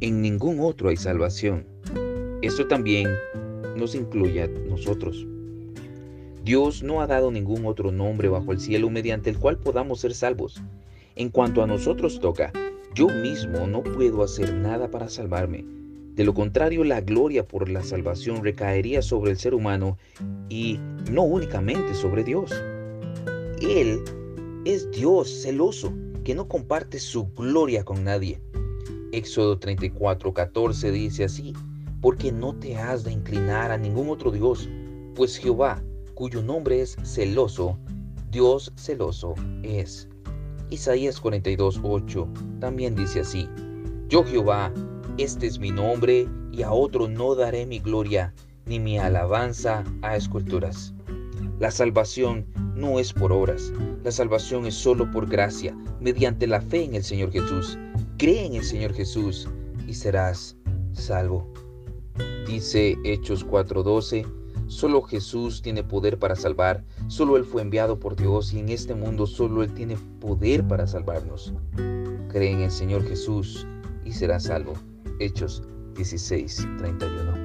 ningún otro hay salvación. Esto también nos incluye a nosotros. Dios no ha dado ningún otro nombre bajo el cielo mediante el cual podamos ser salvos. En cuanto a nosotros toca, yo mismo no puedo hacer nada para salvarme. De lo contrario, la gloria por la salvación recaería sobre el ser humano y no únicamente sobre Dios. Él es Dios celoso, que no comparte su gloria con nadie. Éxodo 34, 14 dice así, porque no te has de inclinar a ningún otro Dios, pues Jehová, cuyo nombre es celoso, Dios celoso es. Isaías 42, 8 también dice así, Yo Jehová, este es mi nombre, y a otro no daré mi gloria, ni mi alabanza a esculturas. La salvación no es por obras, la salvación es solo por gracia, mediante la fe en el Señor Jesús. Cree en el Señor Jesús y serás salvo. Dice Hechos 4:12, solo Jesús tiene poder para salvar, solo Él fue enviado por Dios y en este mundo solo Él tiene poder para salvarnos. Cree en el Señor Jesús y serás salvo. Hechos 16:31.